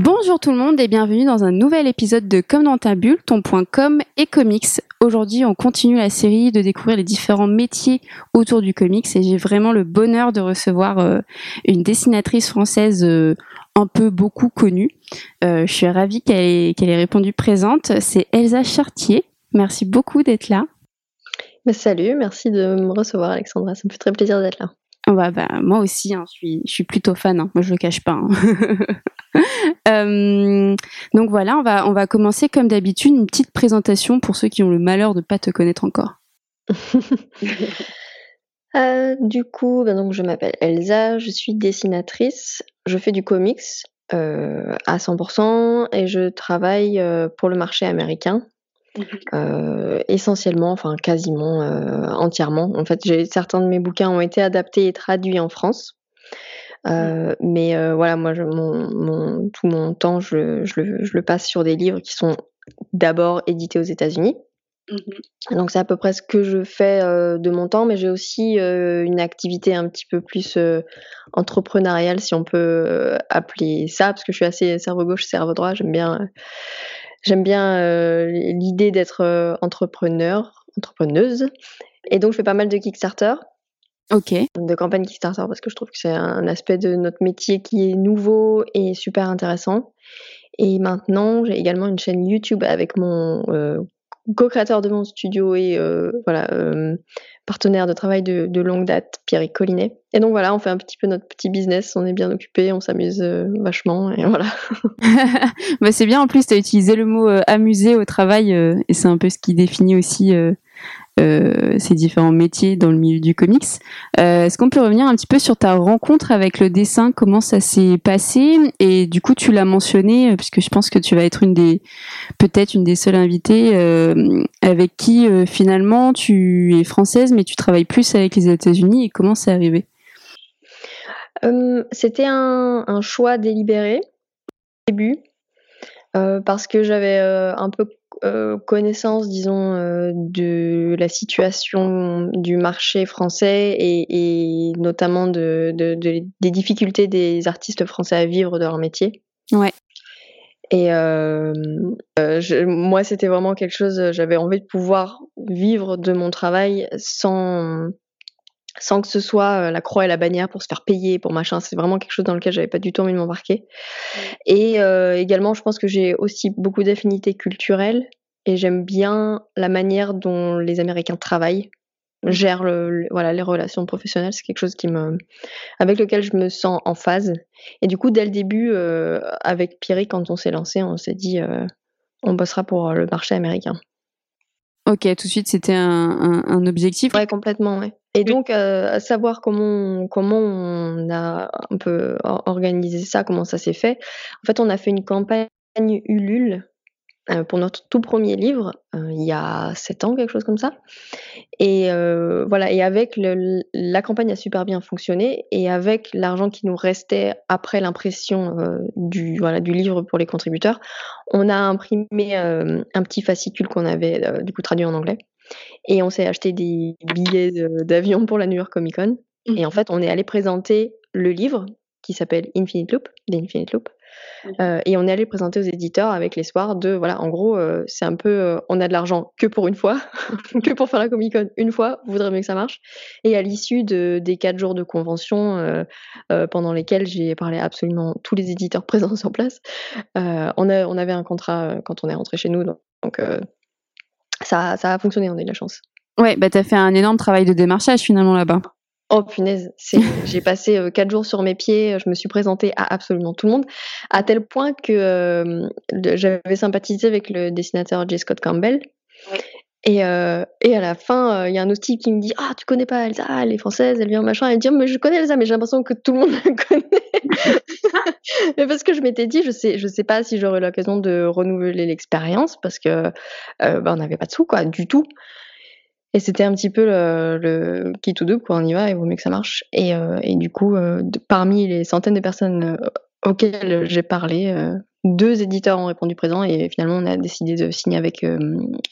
Bonjour tout le monde et bienvenue dans un nouvel épisode de Comme dans ta bulle, ton et comics. Aujourd'hui, on continue la série de découvrir les différents métiers autour du comics et j'ai vraiment le bonheur de recevoir euh, une dessinatrice française euh, un peu beaucoup connue. Euh, je suis ravie qu'elle ait, ait répondu présente. C'est Elsa Chartier. Merci beaucoup d'être là. Bah, salut, merci de me recevoir Alexandra, ça me fait très plaisir d'être là. Bah, moi aussi, hein, je, suis, plutôt fan, hein. moi je le cache pas. Hein. Euh, donc voilà, on va, on va commencer comme d'habitude, une petite présentation pour ceux qui ont le malheur de ne pas te connaître encore. Euh, du coup, ben donc, je m'appelle Elsa, je suis dessinatrice, je fais du comics euh, à 100% et je travaille pour le marché américain. Mhm. essentiellement, enfin quasiment entièrement. En fait, certains de mes bouquins ont été adaptés et traduits en France. Euh, mais euh, voilà, moi, je, mon, mon, tout mon temps, je, je, le, je, le, passe sur des livres qui sont d'abord édités aux États-Unis. Mmh Donc c'est à peu près ce que je fais euh, de mon temps, mais j'ai aussi euh, une activité un petit peu plus euh, entrepreneuriale, si on peut appeler ça, parce que je suis assez cerveau gauche, cerveau droit. J'aime bien, j'aime bien l'idée d'être entrepreneur, entrepreneuse. Et donc je fais pas mal de Kickstarter. Ok. De campagne Kickstarter parce que je trouve que c'est un aspect de notre métier qui est nouveau et super intéressant. Et maintenant, j'ai également une chaîne YouTube avec mon euh, co-créateur de mon studio et euh, voilà euh, partenaire de travail de, longue date, Pierre Collinet. Et donc voilà, on fait un petit peu notre petit business, on est bien occupé, on s'amuse euh, vachement et voilà. bah c'est bien en plus, tu utilisé le mot euh, amuser au travail et c'est un peu ce qui définit aussi ces différents métiers dans le milieu du comics. Euh, Est-ce qu'on peut revenir un petit peu sur ta rencontre avec le dessin, comment ça s'est passé? Et du coup, tu l'as mentionné, euh, puisque je pense que tu vas être une des, peut-être une des seules invitées euh, avec qui euh, finalement tu es française, mais tu travailles plus avec les États-Unis. Et comment c'est arrivé? C'était un, choix délibéré au début. parce que j'avais un peu euh, connaissance, disons, euh, de la situation du marché français et, et notamment de, de, de, des difficultés des artistes français à vivre de leur métier. Ouais. Et euh, euh je, moi, c'était vraiment quelque chose, j'avais envie de pouvoir vivre de mon travail sans, sans que ce soit la croix et la bannière pour se faire payer, pour machin. C'est vraiment quelque chose dans lequel j'avais pas du tout envie de m'embarquer. Et euh, également, je pense que j'ai aussi beaucoup d'affinités culturelles et j'aime bien la manière dont les Américains travaillent, mmh. gèrent le, voilà, les relations professionnelles. C'est quelque chose qui me, avec lequel je me sens en phase. Et du coup, dès le début, euh, avec Pierre, quand on s'est lancé, on s'est dit, euh, on bossera pour le marché américain. Ok, tout de suite, c'était un, un, un, objectif. Ouais, complètement, ouais. Et donc, euh, savoir comment, comment on a un peu organisé ça, comment ça s'est fait. En fait, on a fait une campagne Ulule euh, pour notre tout premier livre, euh, il y a sept ans, quelque chose comme ça. Et euh, voilà, et avec le, la campagne a super bien fonctionné, et avec l'argent qui nous restait après l'impression du, voilà, du livre pour les contributeurs, on a imprimé un petit fascicule qu'on avait du coup traduit en anglais, et on s'est acheté des billets d'avion pour la New York Comic Con. Mmh. Et en fait, on est allé présenter le livre qui s'appelle Infinite Loop, d'Infinite Loop, euh, et on est allé présenter aux éditeurs avec l'espoir de, voilà, en gros, euh, c'est un peu, euh, on a de l'argent que pour une fois, que pour faire la Comic Con une fois, vous voudrez mieux que ça marche. Et à l'issue de, des quatre jours de convention pendant lesquels j'ai parlé à absolument tous les éditeurs présents sur place, on, a, on avait un contrat quand on est rentré chez nous, donc, donc ça, ça a fonctionné, on a eu de la chance. Ouais, bah t'as fait un énorme travail de démarchage finalement là-bas. Oh punaise, j'ai passé euh, quatre jours sur mes pieds, je me suis présentée à absolument tout le monde, à tel point que euh, j'avais sympathisé avec le dessinateur J. Scott Campbell. Et, euh, et à la fin, il euh, y a un autre qui me dit Ah, tu connais pas Elsa, elle est française, elle vient machin. Elle dit oh, Mais je connais Elsa, mais j'ai l'impression que tout le monde la connaît. mais parce que je m'étais dit Je sais, je sais pas si j'aurai l'occasion de renouveler l'expérience parce que euh, bah, on n'avait pas de sous, quoi, du tout. Et c'était un petit peu le, le qui tout double, quoi. On y va, il vaut mieux que ça marche. Et, euh, et du coup, parmi les centaines de personnes auxquelles j'ai parlé, deux éditeurs ont répondu présent et finalement on a décidé de signer avec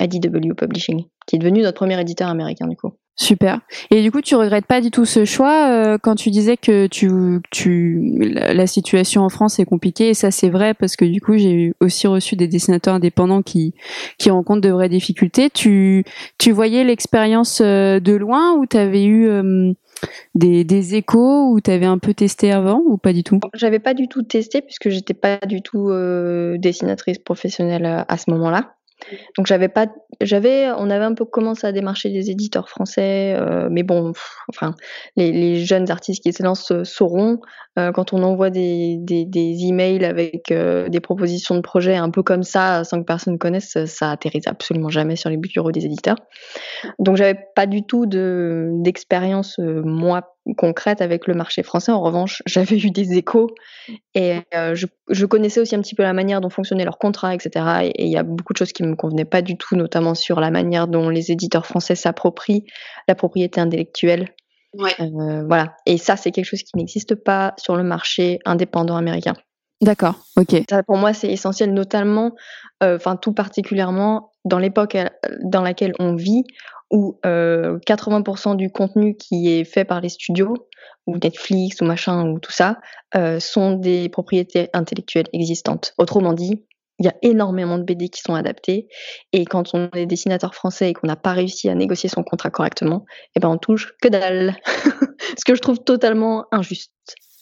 IDW Publishing, qui est devenu notre premier éditeur américain du coup. Super. Et du coup, tu regrettes pas du tout ce choix euh, quand tu disais que tu, tu, la, situation en France est compliquée. Et ça, c'est vrai parce que du coup, j'ai aussi reçu des dessinateurs indépendants qui, qui rencontrent de vraies difficultés. Tu, tu voyais l'expérience euh, de loin ou tu avais eu euh, des, des, échos ou tu avais un peu testé avant ou pas du tout? J'avais pas du tout testé puisque j'étais pas du tout dessinatrice professionnelle à ce moment-là. Donc j'avais pas, j'avais, on avait un peu commencé à démarcher des éditeurs français, euh, mais bon, enfin, les, jeunes artistes qui se lancent sauront euh, quand on envoie des, des, des emails avec euh, des propositions de projets un peu comme ça, sans que personne connaisse, ça atterrit absolument jamais sur les bureaux des éditeurs. Donc j'avais pas du tout de d'expérience moi concrète avec le marché français. En revanche, j'avais eu des échos et euh, je, je, connaissais aussi un petit peu la manière dont fonctionnaient leurs contrats, etc. Et il y a beaucoup de choses qui me convenaient pas du tout, notamment sur la manière dont les éditeurs français s'approprient la propriété intellectuelle. Ouais. Euh, voilà. Et ça, c'est quelque chose qui n'existe pas sur le marché indépendant américain. D'accord, ok. Ça, pour moi, c'est essentiel, notamment, euh, enfin tout particulièrement dans l'époque dans laquelle on vit, où euh, 80% du contenu qui est fait par les studios, ou Netflix, ou machin, ou tout ça, euh, sont des propriétés intellectuelles existantes. Autrement dit, il y a énormément de BD qui sont adaptés, et quand on est dessinateur français et qu'on n'a pas réussi à négocier son contrat correctement, eh ben on touche que dalle. Ce que je trouve totalement injuste.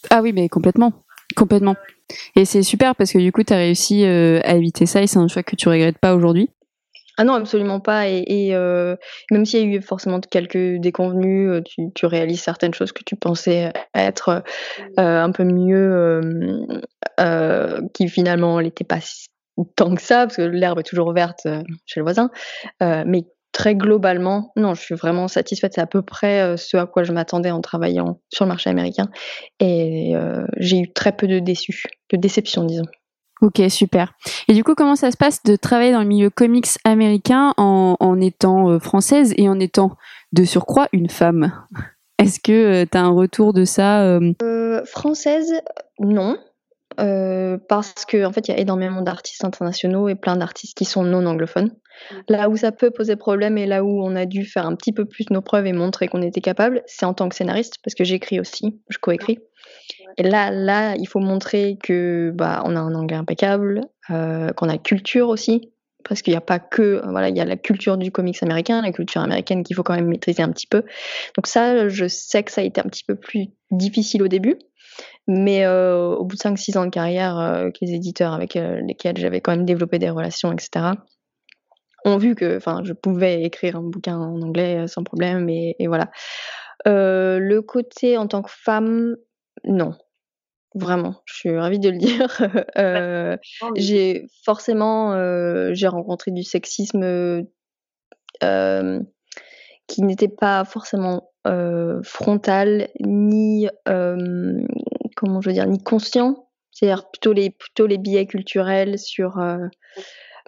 Ah oui, mais complètement. Complètement. Et c'est super parce que du coup, tu as réussi euh, à éviter ça et c'est un choix que tu regrettes pas aujourd'hui. Ah non, absolument pas. Et, euh, même s'il y a eu forcément quelques déconvenus, euh, tu, réalises certaines choses que tu pensais être un peu mieux, qui finalement n'étaient pas tant que ça, parce que l'herbe est toujours verte chez le voisin. mais très globalement, non, je suis vraiment satisfaite. C'est à peu près ce à quoi je m'attendais en travaillant sur le marché américain. Et j'ai eu très peu de déçus, de déceptions, disons. Ok, super. Et du coup, comment ça se passe de travailler dans le milieu comics américain en, en étant euh, française et en étant de surcroît une femme? Est-ce que euh, tu as un retour de ça euh? Française, non. Parce qu'en en fait, il y a énormément d'artistes internationaux et plein d'artistes qui sont non anglophones. Là où ça peut poser problème et là où on a dû faire un petit peu plus nos preuves et montrer qu'on était capable, c'est en tant que scénariste, parce que j'écris aussi, je coécris. Et là, là, il faut montrer que bah, on a un anglais impeccable, euh, qu'on a culture aussi, parce qu'il n'y a pas que, voilà, il y a la culture du comics américain, la culture américaine qu'il faut quand même maîtriser un petit peu. Donc ça, je sais que ça a été un petit peu plus difficile au début, mais euh, au bout de 5-6 ans de carrière, euh, les éditeurs avec euh, lesquels j'avais quand même développé des relations, etc., ont vu que, je pouvais écrire un bouquin en anglais sans problème, et, et voilà. Le côté en tant que femme, non. Vraiment, je suis ravie de le dire. j'ai forcément, j'ai rencontré du sexisme qui n'était pas forcément euh, frontal ni euh, comment je veux dire ni conscient. C'est-à-dire plutôt les plutôt les biais culturels sur euh,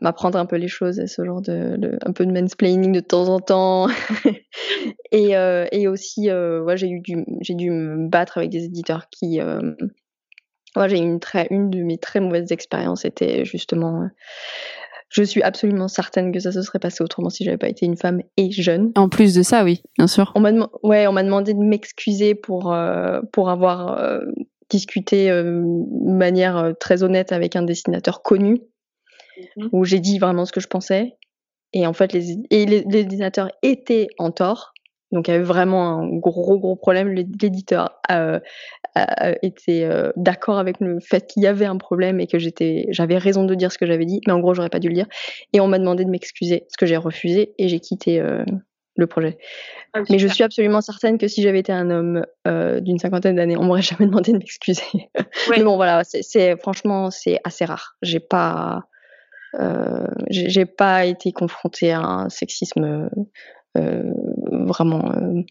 m'apprendre un peu les choses, ce genre de, de, un peu de mansplaining de temps en temps. et, euh, et aussi, euh, ouais, j'ai eu j'ai dû me battre avec des éditeurs qui, ouais, j'ai une très, une de mes très mauvaises expériences était justement. je suis absolument certaine que ça se serait passé autrement si j'avais pas été une femme et jeune. En plus de ça, oui, bien sûr. On m'a, ouais, on m'a demandé de m'excuser pour pour avoir discuté de manière très honnête avec un dessinateur connu Mmh où j'ai dit vraiment ce que je pensais. Et en fait, les, et les, les dessinateurs étaient en tort. Donc, il y avait vraiment un gros, gros problème. L'éditeur euh, était euh, d'accord avec le fait qu'il y avait un problème et que j'étais, j'avais raison de dire ce que j'avais dit, mais en gros, j'aurais pas dû le dire. Et on m'a demandé de m'excuser, ce que j'ai refusé, et j'ai quitté euh, le projet. Ah, mais je suis absolument certaine que si j'avais été un homme euh, d'une cinquantaine d'années, on m'aurait jamais demandé de m'excuser. Ouais. mais bon, voilà, c'est franchement, c'est assez rare. J'ai pas euh, j'ai pas été confrontée à un sexisme euh, vraiment euh,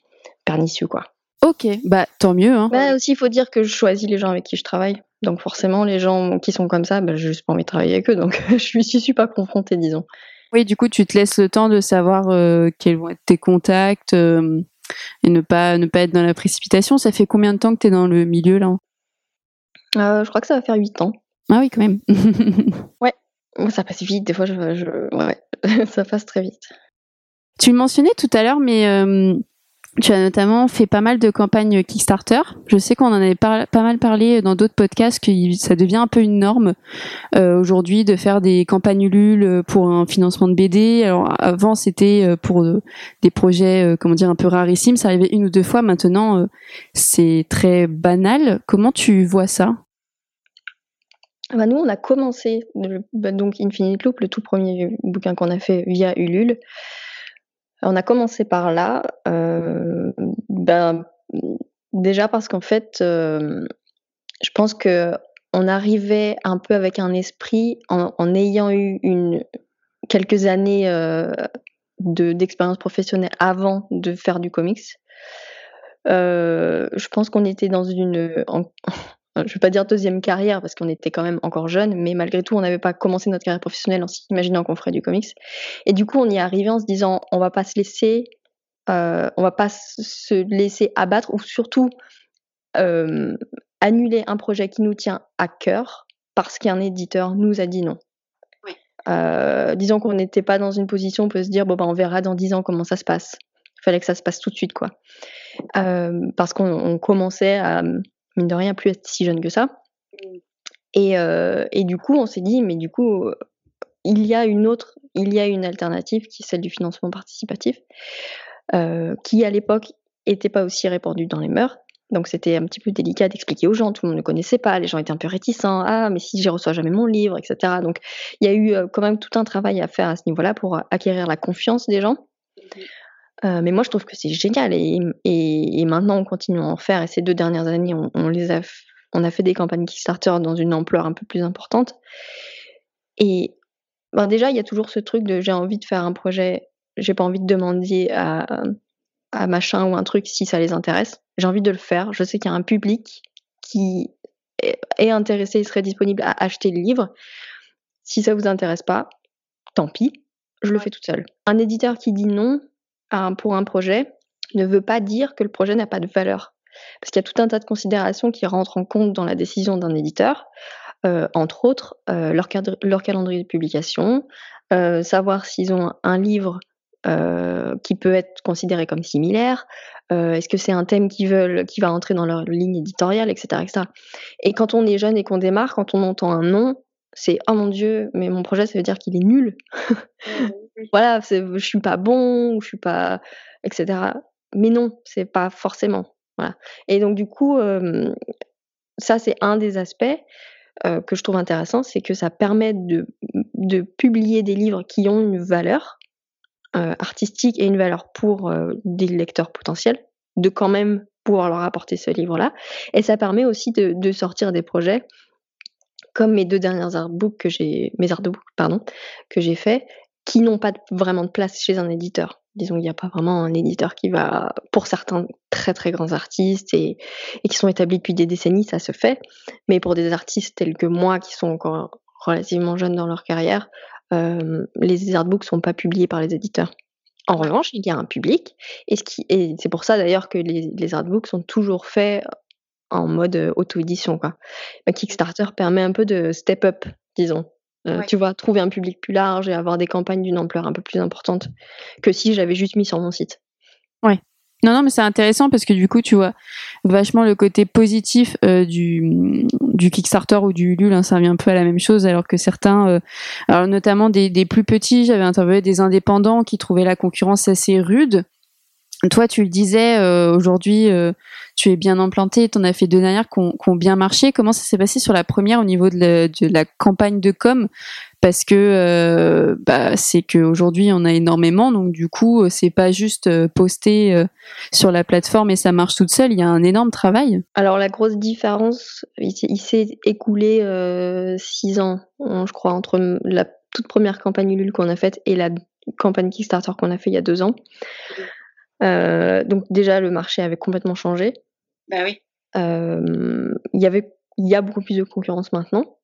pernicieux, quoi. Ok, bah tant mieux. Hein. Bah, aussi, il faut dire que je choisis les gens avec qui je travaille. Donc forcément, les gens qui sont comme ça, bah, j'ai juste pas envie de travailler avec eux. Donc je suis, suis pas confrontée, disons. Oui, du coup, tu te laisses le temps de savoir quels vont être tes contacts et ne pas, ne pas être dans la précipitation. Ça fait combien de temps que tu es dans le milieu là? Je crois que ça va faire 8 ans. Ah oui, quand même. ouais, ça passe vite. Des fois, je, ouais, ça passe très vite. Tu le mentionnais tout à l'heure, mais tu as notamment fait pas mal de campagnes Kickstarter. Je sais qu'on en avait pas mal parlé dans d'autres podcasts, que ça devient un peu une norme euh, aujourd'hui de faire des campagnes Ulule pour un financement de BD. Alors avant c'était euh, pour euh, des projets, comment dire, un peu rarissimes. Ça arrivait une ou deux fois. Maintenant c'est très banal. Comment tu vois ça? Bah nous, on a commencé, bah, donc Infinite Loop, le tout premier bouquin qu'on a fait via Ulule. On a commencé par là, euh, ben, déjà parce qu'en fait, euh, je pense que on arrivait un peu avec un esprit en, ayant eu quelques années euh, d'expérience professionnelle avant de faire du comics. je pense qu'on était dans une je ne vais pas dire deuxième carrière parce qu'on était quand même encore jeune, mais malgré tout, on n'avait pas commencé notre carrière professionnelle en s'imaginant qu'on ferait du comics. Et du coup, on y est arrivé en se disant, on va pas se laisser, euh, on va pas se laisser abattre ou surtout euh, annuler un projet qui nous tient à cœur parce qu'un éditeur nous a dit non. Euh, disons qu'on n'était pas dans une position, on peut se dire bon ben on verra dans dix ans comment ça se passe. Il fallait que ça se passe tout de suite quoi, parce qu'on commençait à mine de rien, plus être si jeune que ça. Mmh. Et, euh, et du coup, on s'est dit, mais du coup, il y a une autre, il y a une alternative qui est celle du financement participatif, euh, qui à l'époque n'était pas aussi répandue dans les mœurs. Donc c'était un petit peu délicat d'expliquer aux gens, tout le monde ne connaissait pas, les gens étaient un peu réticents, ah mais si je reçois jamais mon livre, etc. Donc il y a eu euh, quand même tout un travail à faire à ce niveau-là pour acquérir la confiance des gens. Euh, mais moi, je trouve que c'est génial et, et, maintenant, on continue à en faire. Et ces deux dernières années, on, les a, on a fait des campagnes Kickstarter dans une ampleur un peu plus importante. Et ben déjà, il y a toujours ce truc de j'ai envie de faire un projet, j'ai pas envie de demander à, à machin ou un truc si ça les intéresse. J'ai envie de le faire. Je sais qu'il y a un public qui est intéressé et serait disponible à acheter le livre. Si ça vous intéresse pas, tant pis, je le fais toute seule. Un éditeur qui dit non, pour un projet ne veut pas dire que le projet n'a pas de valeur. Parce qu'il y a tout un tas de considérations qui rentrent en compte dans la décision d'un éditeur, euh, entre autres euh, leur, calendrier de publication, euh, savoir s'ils ont un livre qui peut être considéré comme similaire, est-ce que c'est un thème qui, veulent, qui va entrer dans leur ligne éditoriale, etc., etc. Et quand on est jeune et qu'on démarre, quand on entend un nom, c'est oh mon dieu, mais mon projet ça veut dire qu'il est nul. Voilà, je suis pas bon ou je suis pas, etc. Mais non, c'est pas forcément. Voilà. Et donc du coup, ça c'est un des aspects que je trouve intéressant, c'est que ça permet de, publier des livres qui ont une valeur artistique et une valeur pour des lecteurs potentiels, de quand même pouvoir leur apporter ce livre-là. Et ça permet aussi de, de sortir des projets comme mes deux dernières artbooks que j'ai, mes artbooks, pardon, que j'ai fait, qui n'ont pas vraiment de place chez un éditeur. Disons, il n'y a pas vraiment un éditeur qui va, pour certains très très grands artistes et, qui sont établis depuis des décennies, ça se fait. Mais pour des artistes tels que moi, qui sont encore relativement jeunes dans leur carrière, euh, les artbooks sont pas publiés par les éditeurs. En revanche, il y a un public, et, c'est pour ça d'ailleurs que les, les artbooks sont toujours faits en mode euh, auto-édition. Bah, Kickstarter permet un peu de step up, disons. Euh, tu vois, trouver un public plus large et avoir des campagnes d'une ampleur un peu plus importante que si j'avais juste mis sur mon site. Ouais. Non, non, mais c'est intéressant parce que du coup, tu vois vachement le côté positif euh, du, du Kickstarter ou du Ulule, hein, ça revient un peu à la même chose, alors que certains, alors notamment des, des plus petits, j'avais interviewé des indépendants qui trouvaient la concurrence assez rude toi, tu le disais, euh, aujourd'hui, euh, tu es bien implanté, tu en as fait deux dernières qui ont, bien marché. Comment ça s'est passé sur la première au niveau de la, campagne de com? Parce que euh, bah, c'est qu'aujourd'hui, on a énormément, donc du coup, c'est pas juste poster sur la plateforme et ça marche toute seule, il y a un énorme travail. Alors, la grosse différence, il, s'est écoulé six ans, je crois, entre la toute première campagne Ulule qu'on a faite et la campagne Kickstarter qu'on a fait il y a deux ans. Euh, donc déjà, le marché avait complètement changé. Bah oui. Euh, il y avait, il y a beaucoup plus de concurrence maintenant.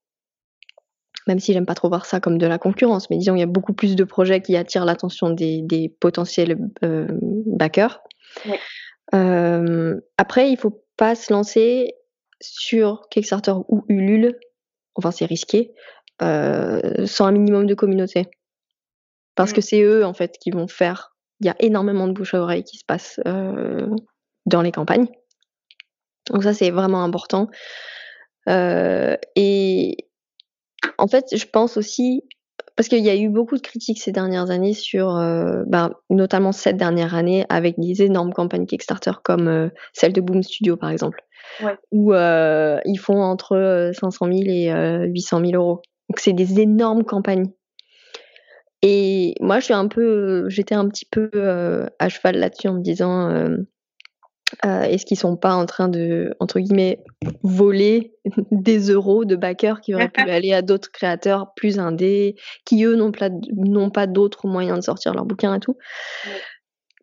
même si j'aime pas trop voir ça comme de la concurrence, mais disons il y a beaucoup plus de projets qui attirent l'attention des, des, potentiels euh, backers. Euh, après, il faut pas se lancer sur Kickstarter ou Ulule, enfin c'est risqué, euh, sans un minimum de communauté. Parce que c'est eux en fait qui vont faire. Il y a énormément de bouche à oreille qui se passe dans les campagnes. Donc ça c'est vraiment important. et en fait, je pense aussi, parce qu'il y a eu beaucoup de critiques ces dernières années sur, euh, bah, notamment cette dernière année, avec des énormes campagnes Kickstarter comme euh, celle de Boom Studio par exemple, où euh, ils font entre 500 000 et 800 000 euros. Donc c'est des énormes campagnes. Et moi, je suis un peu, j'étais un petit peu à cheval là-dessus en me disant euh, est-ce qu'ils sont pas en train de, entre guillemets, voler des euros de backers qui auraient pu aller à d'autres créateurs plus indés, qui eux n'ont pas, d'autres moyens de sortir leur bouquin et tout.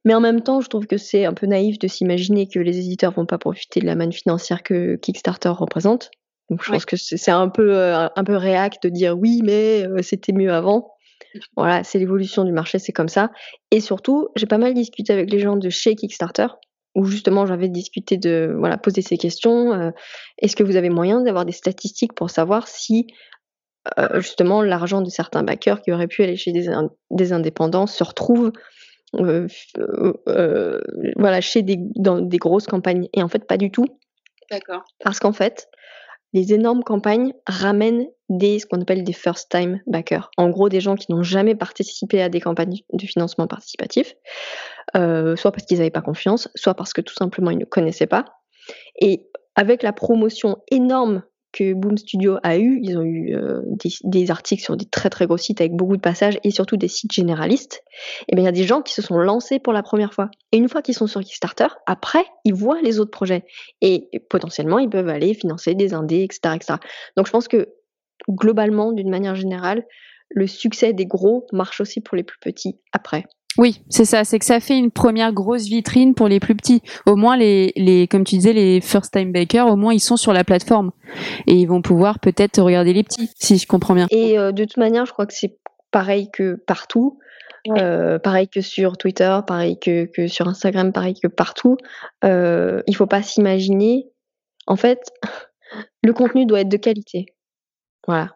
Mais en même temps, je trouve que c'est un peu naïf de s'imaginer que les éditeurs vont pas profiter de la manne financière que Kickstarter représente. Donc je pense que c'est un peu euh, un peu réac de dire oui, mais euh, c'était mieux avant. Voilà, c'est l'évolution du marché, c'est comme ça. Et surtout, j'ai pas mal discuté avec les gens de chez Kickstarter où justement j'avais discuté de voilà poser ces questions. Euh, est-ce que vous avez moyen d'avoir des statistiques pour savoir si euh, justement l'argent de certains backers qui auraient pu aller chez des, des indépendants se retrouve euh, voilà chez des dans des grosses campagnes? Et en fait pas du tout. D'accord. Parce qu'en fait les énormes campagnes ramènent des ce qu'on appelle des first time backers. En gros, des gens qui n'ont jamais participé à des campagnes de financement participatif, euh, soit parce qu'ils n'avaient pas confiance, soit parce que tout simplement ils ne connaissaient pas. Et avec la promotion énorme que Boom Studio a eu. Ils ont eu euh, des, articles sur des très très gros sites avec beaucoup de passages et surtout des sites généralistes. Et bien il y a des gens qui se sont lancés pour la première fois. Et une fois qu'ils sont sur Kickstarter, après ils voient les autres projets et potentiellement ils peuvent aller financer des indés, etc. Donc je pense que globalement, d'une manière générale, le succès des gros marche aussi pour les plus petits après. Oui, c'est ça, c'est que ça fait une première grosse vitrine pour les plus petits. Au moins les, les comme tu disais les first time bakers, au moins ils sont sur la plateforme et ils vont pouvoir peut-être regarder les petits si je comprends bien. Et euh, de toute manière, je crois que c'est pareil que partout. Euh, pareil que sur Twitter, pareil que, que sur Instagram, pareil que partout. Euh, il faut pas s'imaginer. En fait, le contenu doit être de qualité. Voilà.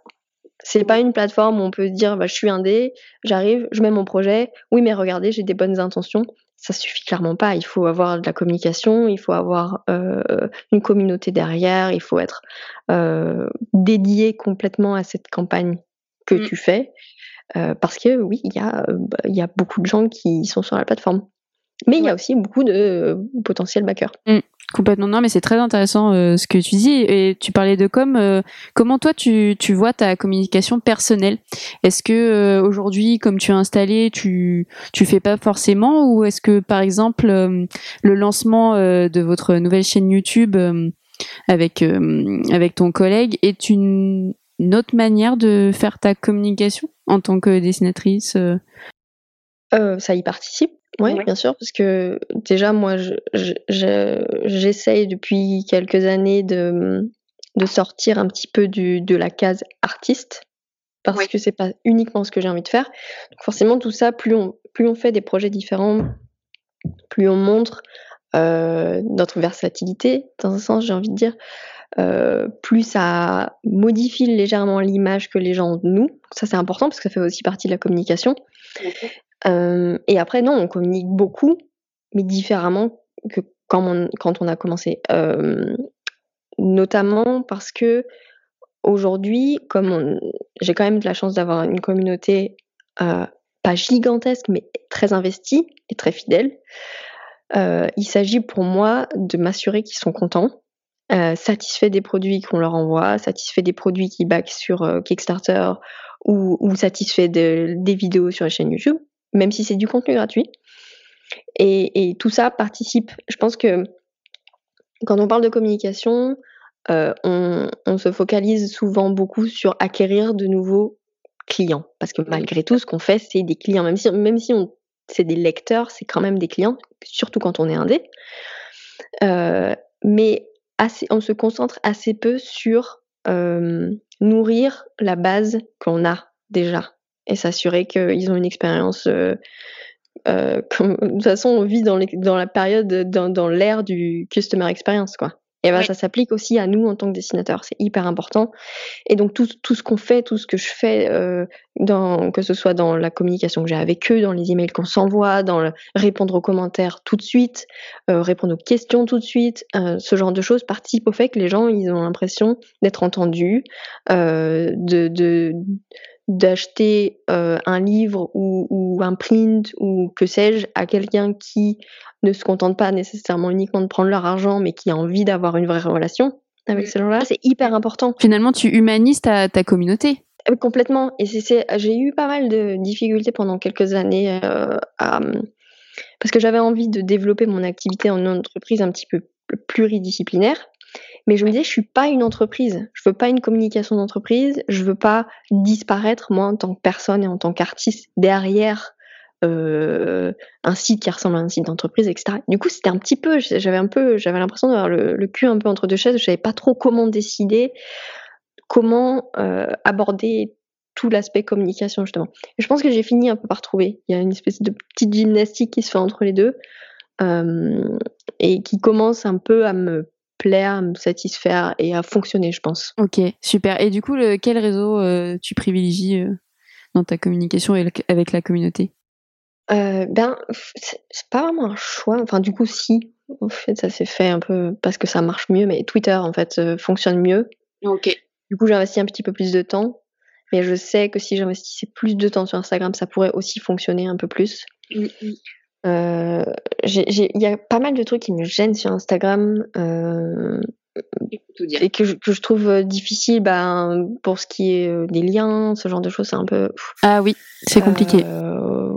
C'est pas une plateforme où on peut dire bah, je suis indé, j'arrive, je mets mon projet. Oui, mais regardez, j'ai des bonnes intentions. Ça suffit clairement pas. Il faut avoir de la communication, il faut avoir euh, une communauté derrière, il faut être euh, dédié complètement à cette campagne que mmh. tu fais. Euh, parce que oui, il y, a, bah, y a beaucoup de gens qui sont sur la plateforme. Mais il y a aussi beaucoup de potentiels backers. Mmh. Complètement non, mais c'est très intéressant euh, ce que tu dis. Et tu parlais de com. Euh, comment toi tu, tu vois ta communication personnelle? Est-ce que euh, aujourd'hui, comme tu as installé, tu tu fais pas forcément, ou est-ce que par exemple le lancement de votre nouvelle chaîne YouTube avec avec ton collègue est une, autre manière de faire ta communication en tant que dessinatrice Ça y participe oui, bien sûr, parce que déjà, moi, j'essaye depuis quelques années de, de sortir un petit peu du, de la case artiste, parce que c'est pas uniquement ce que j'ai envie de faire. Donc forcément, tout ça, plus on, plus on fait des projets différents, plus on montre euh, notre versatilité, dans un sens, j'ai envie de dire, euh, plus ça modifie légèrement l'image que les gens ont de nous. Ça, c'est important parce que ça fait aussi partie de la communication. Euh, et après, non, on communique beaucoup, mais différemment que quand on, a commencé. Euh, notamment parce que aujourd'hui, comme j'ai quand même de la chance d'avoir une communauté euh, pas gigantesque, mais très investie et très fidèle, il s'agit pour moi de m'assurer qu'ils sont contents, satisfaits des produits qu'on leur envoie, satisfaits des produits qui back sur Kickstarter ou, ou satisfaits de, des vidéos sur la chaîne YouTube même si c'est du contenu gratuit. Et, tout ça participe. Je pense que quand on parle de communication, euh, on, se focalise souvent beaucoup sur acquérir de nouveaux clients. Parce que malgré tout, ce qu'on fait, c'est des clients. Même si, c'est des lecteurs, c'est quand même des clients, surtout quand on est indé. Euh, mais on se concentre assez peu sur euh, nourrir la base qu'on a déjà et s'assurer qu'ils ont une expérience. Euh, euh, de toute façon, on vit dans, dans la période, dans, dans l'ère du customer experience, quoi. Et ben, ça s'applique aussi à nous en tant que dessinateurs, c'est hyper important. Et donc tout, tout ce qu'on fait, tout ce que je fais, euh, dans, que ce soit dans la communication que j'ai avec eux, dans les emails qu'on s'envoie, dans le, répondre aux commentaires tout de suite, euh, répondre aux questions tout de suite, euh, ce genre de choses participe au fait que les gens ils ont l'impression d'être entendus, de, de d'acheter euh, un livre ou, ou, un print ou que sais-je à quelqu'un qui ne se contente pas nécessairement uniquement de prendre leur argent, mais qui a envie d'avoir une vraie relation avec ces gens-là, c'est hyper important. Finalement, tu humanises ta, ta communauté. Euh, complètement. Et c'est, j'ai eu pas mal de difficultés pendant quelques années euh, à, parce que j'avais envie de développer mon activité en entreprise un petit peu pluridisciplinaire. Mais je me disais, je suis pas une entreprise. Je veux pas une communication d'entreprise. Je veux pas disparaître, moi, en tant que personne et en tant qu'artiste, derrière euh, un site qui ressemble à un site d'entreprise, etc. Du coup, c'était un petit peu, j'avais un peu, j'avais l'impression d'avoir le, cul un peu entre deux chaises. Je savais pas trop comment décider, comment euh, aborder tout l'aspect communication justement. Je pense que j'ai fini un peu par trouver. Il y a une espèce de petite gymnastique qui se fait entre les deux euh, et qui commence un peu à me plaire, à me satisfaire et à fonctionner, je pense. Ok, super. Et du coup, le, quel réseau euh, tu privilégies euh, dans ta communication avec la communauté? Euh, Ben, c'est pas vraiment un choix. Enfin, du coup, si. En fait, ça s'est fait un peu parce que ça marche mieux, mais Twitter, en fait, fonctionne mieux. Ok. Du coup, j'investis un petit peu plus de temps. Mais je sais que si j'investissais plus de temps sur Instagram, ça pourrait aussi fonctionner un peu plus. Mm, mm. Euh, il y a pas mal de trucs qui me gênent sur Instagram euh, et que je, que je, trouve euh, difficile bah, pour ce qui est des liens, ce genre de choses, c'est un peu. Ah oui, c'est compliqué. Euh,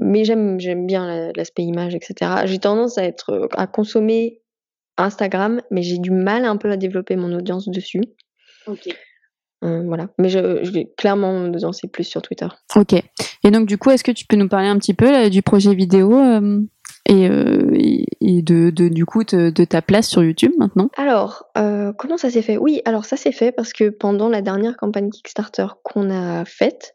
mais j'aime j'aime bien l'aspect image, etc. J'ai tendance à être à consommer Instagram, mais j'ai du mal un peu à développer mon audience dessus. Ok. Euh, voilà. Mais je, je vais clairement danser plus sur Twitter. Ok. Et donc, du coup, est-ce que tu peux nous parler un petit peu du projet vidéo euh, euh, et, et, de, de, du coup de, de, ta place sur YouTube maintenant? Alors, comment ça s'est fait? Oui, alors ça s'est fait parce que pendant la dernière campagne Kickstarter qu'on a faite,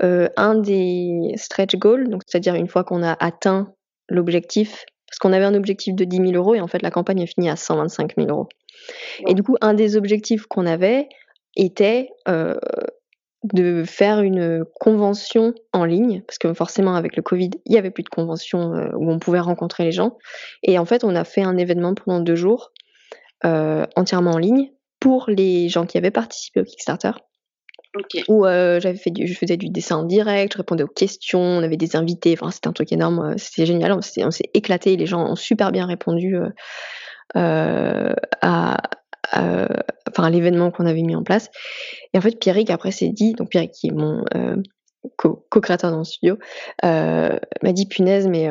un des stretch goals, donc c'est-à-dire une fois qu'on a atteint l'objectif, parce qu'on avait un objectif de 10 000 euros et en fait la campagne a fini à 125 000 euros. Et du coup, un des objectifs qu'on avait, était euh, de faire une convention en ligne, parce que forcément avec le Covid, il n'y avait plus de convention euh, où on pouvait rencontrer les gens. Et en fait, on a fait un événement pendant deux jours, euh, entièrement en ligne, pour les gens qui avaient participé au Kickstarter. Okay. Où j'avais fait du, je faisais du dessin en direct, je répondais aux questions, on avait des invités, enfin c'était un truc énorme, c'était génial, on s'est éclaté, les gens ont super bien répondu à, euh, enfin à l'événement qu'on avait mis en place. Et en fait, Pierrick après s'est dit, donc Pierrick qui est mon euh, co-créateur dans le studio, euh, m'a dit punaise, mais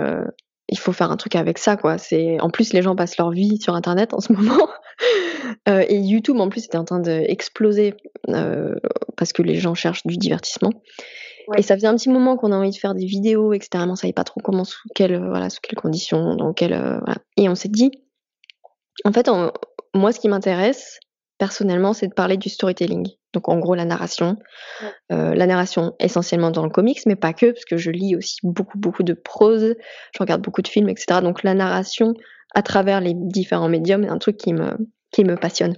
il faut faire un truc avec ça, quoi. C'est en plus les gens passent leur vie sur Internet en ce moment. euh, et YouTube en plus était en train d'exploser euh, parce que les gens cherchent du divertissement. Ouais. Et ça faisait un petit moment qu'on a envie de faire des vidéos, etc. On savait pas trop comment, sous quelles, voilà, sous quelles conditions, dans quelles, voilà. Et on s'est dit, en fait, on, moi, ce qui m'intéresse personnellement, c'est de parler du storytelling. Donc, en gros, la narration. Euh, la narration essentiellement dans le comics, mais pas que, parce que je lis aussi beaucoup, beaucoup de prose, je regarde beaucoup de films, etc. Donc, la narration à travers les différents médiums est un truc qui me, qui me passionne.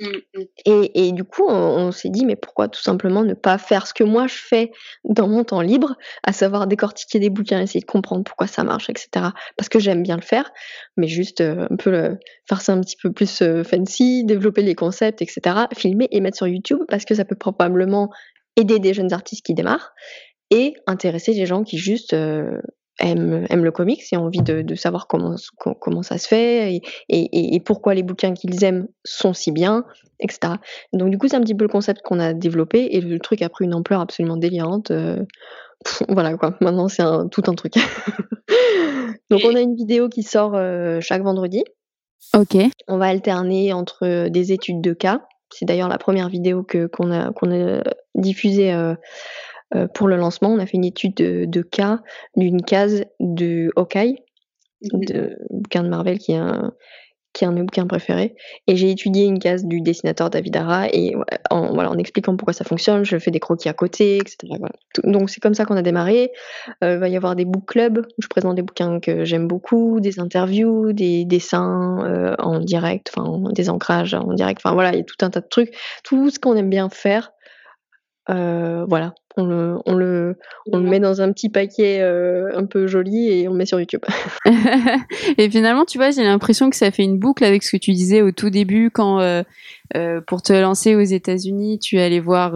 Mmh, mmh. Et, du coup, on, s'est dit, mais pourquoi tout simplement ne pas faire ce que moi je fais dans mon temps libre, à savoir décortiquer des bouquins, essayer de comprendre pourquoi ça marche, etc. Parce que j'aime bien le faire, mais juste euh, un peu le, faire ça un petit peu plus euh, fancy, développer les concepts, etc. Filmer et mettre sur YouTube, parce que ça peut probablement aider des jeunes artistes qui démarrent et intéresser les gens qui juste euh, aiment, aiment, le comics et ont envie de, de savoir comment, comment ça se fait et, et, et pourquoi les bouquins qu'ils aiment sont si bien, etc. Donc du coup, c'est un petit peu le concept qu'on a développé et le truc a pris une ampleur absolument délirante. Euh, pff, voilà quoi, maintenant c'est un, tout un truc. Donc on a une vidéo qui sort euh, chaque vendredi. Ok. On va alterner entre des études de cas. C'est d'ailleurs la première vidéo que qu'on a qu'on a diffusée euh, euh, pour le lancement, on a fait une étude de, de cas d'une case de Hawkeye, mmh. de bouquin de Marvel qui est un, qui est un de mes bouquins préférés. Et j'ai étudié une case du dessinateur David Ara et en, voilà, en expliquant pourquoi ça fonctionne, je fais des croquis à côté, etc. Donc c'est comme ça qu'on a démarré. Euh, il va y avoir des book clubs où je présente des bouquins que j'aime beaucoup, des interviews, des dessins euh, en direct, enfin des ancrages en direct. Enfin voilà, il y a tout un tas de trucs, tout ce qu'on aime bien faire. Euh, voilà, on le, on le, on le met dans un petit paquet euh, un peu joli et on le met sur YouTube. et finalement, tu vois, j'ai l'impression que ça fait une boucle avec ce que tu disais au tout début quand, euh, euh, pour te lancer aux États-Unis, tu allais voir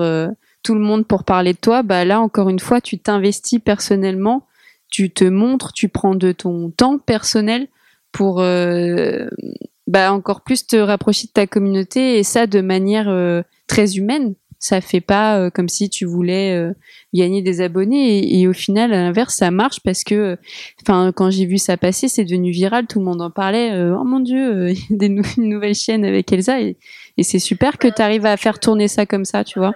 tout le monde pour parler de toi. Bah là, encore une fois, tu t'investis personnellement, tu te montres, tu prends de ton temps personnel pour bah, encore plus te rapprocher de ta communauté et ça de manière très humaine ça fait pas euh, comme si tu voulais euh, gagner des abonnés. Et, au final à l'inverse ça marche parce que enfin quand j'ai vu ça passer c'est devenu viral tout le monde en parlait euh, oh mon dieu il y a des une nouvelle chaîne avec Elsa et, c'est super que tu arrives à faire tourner ça comme ça tu vois.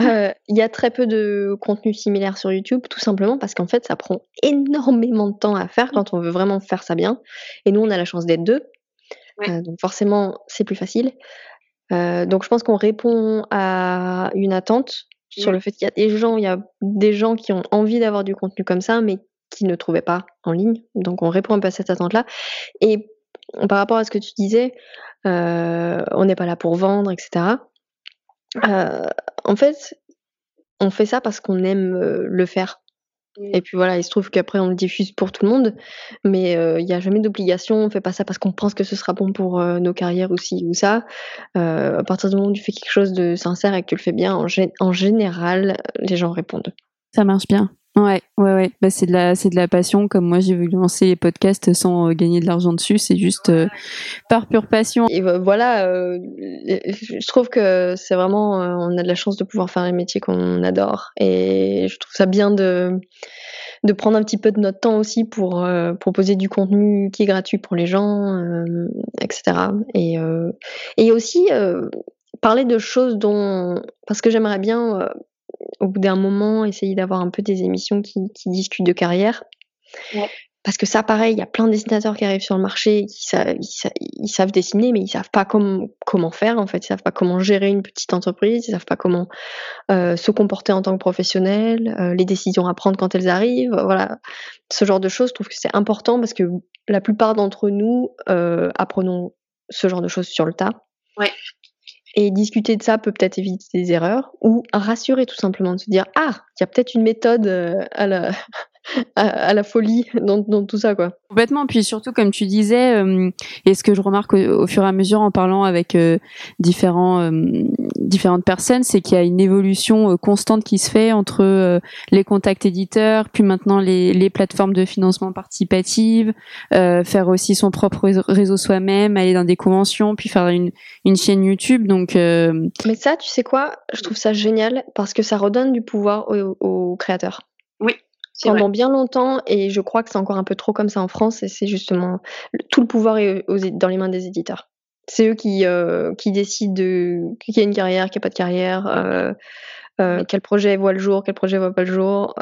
Il y a très peu de contenu similaire sur YouTube tout simplement parce qu'en fait ça prend énormément de temps à faire quand on veut vraiment faire ça bien. Et nous on a la chance d'être deux. Donc forcément c'est plus facile euh, donc je pense qu'on répond à une attente sur le fait qu'il y a des gens, il y a des gens qui ont envie d'avoir du contenu comme ça, mais qui ne trouvaient pas en ligne. Donc on répond un peu à cette attente-là. Et par rapport à ce que tu disais, euh, on n'est pas là pour vendre, etc. Euh, en fait, on fait ça parce qu'on aime le faire. Et puis voilà, il se trouve qu'après on le diffuse pour tout le monde, mais il n'y a jamais d'obligation, on fait pas ça parce qu'on pense que ce sera bon pour nos carrières aussi ou ça. à partir du moment où tu fais quelque chose de sincère et que tu le fais bien, en général, les gens répondent. Ça marche bien. Ouais, ouais, ouais. Bah, c'est de la, c'est de la passion. Comme moi, j'ai voulu lancer les podcasts sans euh, gagner de l'argent dessus. C'est juste euh, par pure passion. Et voilà, euh, je trouve que c'est vraiment, on a de la chance de pouvoir faire les métiers qu'on adore. Et je trouve ça bien de, de prendre un petit peu de notre temps aussi pour proposer du contenu qui est gratuit pour les gens, etc. Et, et aussi parler de choses dont, parce que j'aimerais bien au bout d'un moment, essayer d'avoir un peu des émissions qui, discutent de carrière. Parce que ça, pareil, il y a plein de dessinateurs qui arrivent sur le marché, qui ils, savent dessiner, mais ils savent pas comment faire, en fait. Ils savent pas comment gérer une petite entreprise, ils savent pas comment euh, se comporter en tant que professionnel, euh, les décisions à prendre quand elles arrivent. Voilà. Ce genre de choses, je trouve que c'est important parce que la plupart d'entre nous euh, apprenons ce genre de choses sur le tas. Ouais. Et discuter de ça peut peut-être éviter des erreurs ou rassurer tout simplement, de se dire ah, il y a peut-être une méthode euh, à la, à, la folie dans, dans, tout ça quoi. Complètement. Puis surtout comme tu disais, euh, et ce que je remarque au, fur et à mesure en parlant avec euh, différents euh, différentes personnes, c'est qu'il y a une évolution constante qui se fait entre les contacts éditeurs, puis maintenant les, les plateformes de financement participative, faire aussi son propre réseau soi-même, aller dans des conventions, puis faire une, une chaîne YouTube. Donc Mais ça, tu sais quoi? Je trouve ça génial parce que ça redonne du pouvoir aux, aux créateurs. Oui, pendant bien longtemps, et je crois que c'est encore un peu trop comme ça en France, et c'est justement tout le pouvoir est dans les mains des éditeurs. C'est eux qui, euh, qui décident de qui a une carrière, qui a pas de carrière, euh, euh, quel projet voit le jour, quel projet voit pas le jour.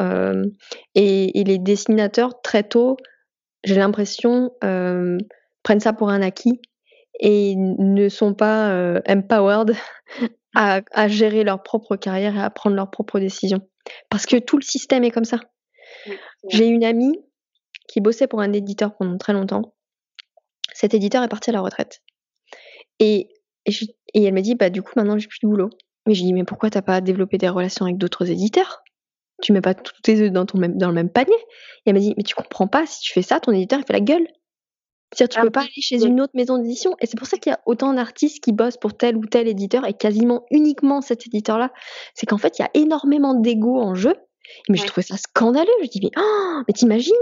Et, et, les dessinateurs, très tôt, j'ai l'impression, prennent ça pour un acquis et ne sont pas empowered à, à gérer leur propre carrière et à prendre leurs propres décisions. Parce que tout le système est comme ça. J'ai une amie qui bossait pour un éditeur pendant très longtemps. Cet éditeur est parti à la retraite. Et, et, elle me dit, bah du coup maintenant j'ai plus de boulot. Mais je dis, mais pourquoi t'as pas développé des relations avec d'autres éditeurs? Tu mets pas tous tes œufs dans, ton même, dans le même panier. Et elle m'a dit, mais tu comprends pas, si tu fais ça, ton éditeur il fait la gueule. C'est-à-dire, tu ah peux pas aller chez une autre maison d'édition. Et c'est pour ça qu'il y a autant d'artistes qui bossent pour tel ou tel éditeur et quasiment uniquement cet éditeur-là. C'est qu'en fait, il y a énormément d'ego en jeu mais je trouvais ça scandaleux. Je dis, mais, oh, mais t'imagines?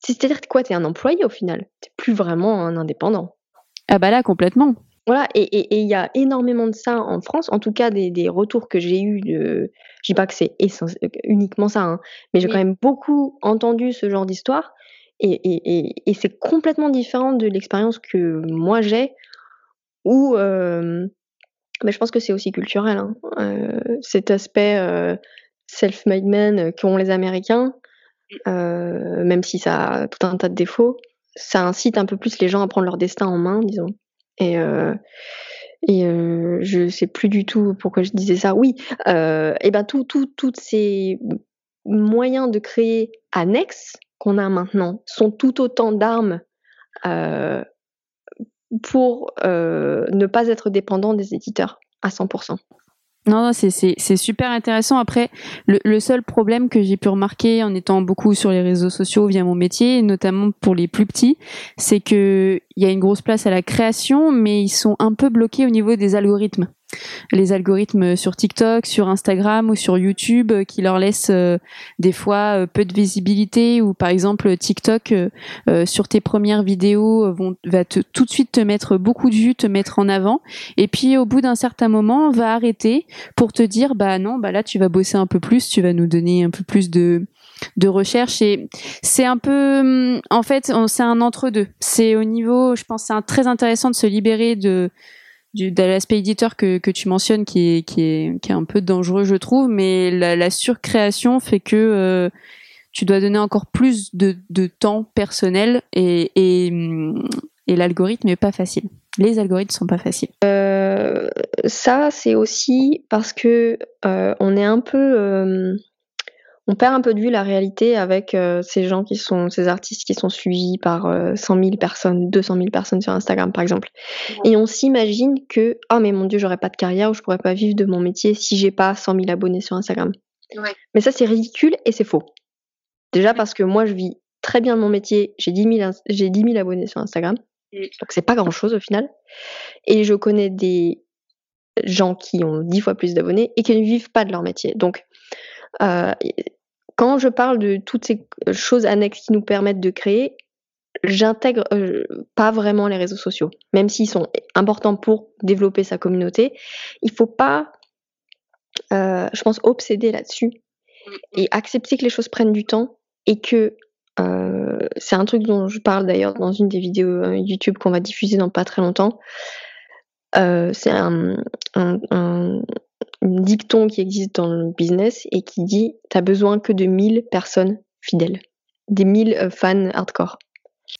C'est-à-dire quoi T'es un employé au final? T'es plus vraiment un indépendant. Ah bah là, complètement. Voilà, et il y a énormément de ça en France, en tout cas des, des retours que j'ai eus, de... je dis pas que c'est uniquement ça, hein, mais j'ai quand même beaucoup entendu ce genre d'histoire, et, et, et c'est complètement différent de l'expérience que moi j'ai, où euh... mais je pense que c'est aussi culturel, hein, euh, cet aspect euh, self-made men euh, qu'ont les Américains, euh, même si ça a tout un tas de défauts, ça incite un peu plus les gens à prendre leur destin en main, disons. Et, et je sais plus du tout pourquoi je disais ça. Oui, et ben tout, tout, toutes ces moyens de créer annexes qu'on a maintenant sont tout autant d'armes pour ne pas être dépendant des éditeurs à 100%. Non, non c'est super intéressant. Après, le, seul problème que j'ai pu remarquer en étant beaucoup sur les réseaux sociaux via mon métier, notamment pour les plus petits, c'est qu'il y a une grosse place à la création, mais ils sont un peu bloqués au niveau des algorithmes. Les algorithmes sur TikTok, sur Instagram ou sur YouTube euh, qui leur laissent euh, des fois euh, peu de visibilité ou par exemple TikTok sur tes premières vidéos va tout de suite te mettre beaucoup de vues, te mettre en avant. Et puis au bout d'un certain moment va arrêter pour te dire bah non bah là tu vas bosser un peu plus, tu vas nous donner un peu plus de de recherche et c'est un peu hum, en fait c'est un entre deux c'est au niveau je pense c'est très intéressant de se libérer de de l'aspect éditeur que, que tu mentionnes qui est, qui, est, qui est un peu dangereux je trouve mais la, surcréation fait que euh, tu dois donner encore plus de, de temps personnel et, et, et l'algorithme n'est pas facile. Les algorithmes sont pas faciles. Euh, ça c'est aussi parce que euh, on est un peu on perd un peu de vue la réalité avec euh, ces gens qui sont, ces artistes qui sont suivis par 100 euh, 000 personnes, 200 000 personnes sur Instagram par exemple. Et on s'imagine que, oh mais mon dieu, j'aurais pas de carrière ou je pourrais pas vivre de mon métier si j'ai pas 100 000 abonnés sur Instagram. Mais ça c'est ridicule et c'est faux. Déjà parce que moi je vis très bien de mon métier, j'ai 10 000, j'ai 10 000 abonnés sur Instagram. Donc c'est pas grand chose au final. Et je connais des gens qui ont 10 fois plus d'abonnés et qui ne vivent pas de leur métier. Donc, euh, quand je parle de toutes ces choses annexes qui nous permettent de créer, j'intègre euh, pas vraiment les réseaux sociaux, même s'ils sont importants pour développer sa communauté. Il faut pas, euh, je pense, obséder là-dessus et accepter que les choses prennent du temps et que euh, c'est un truc dont je parle d'ailleurs dans une des vidéos YouTube qu'on va diffuser dans pas très longtemps. c'est un, un dicton qui existe dans le business et qui dit t'as besoin que de 1000 personnes fidèles, des 1000 euh, fans hardcore.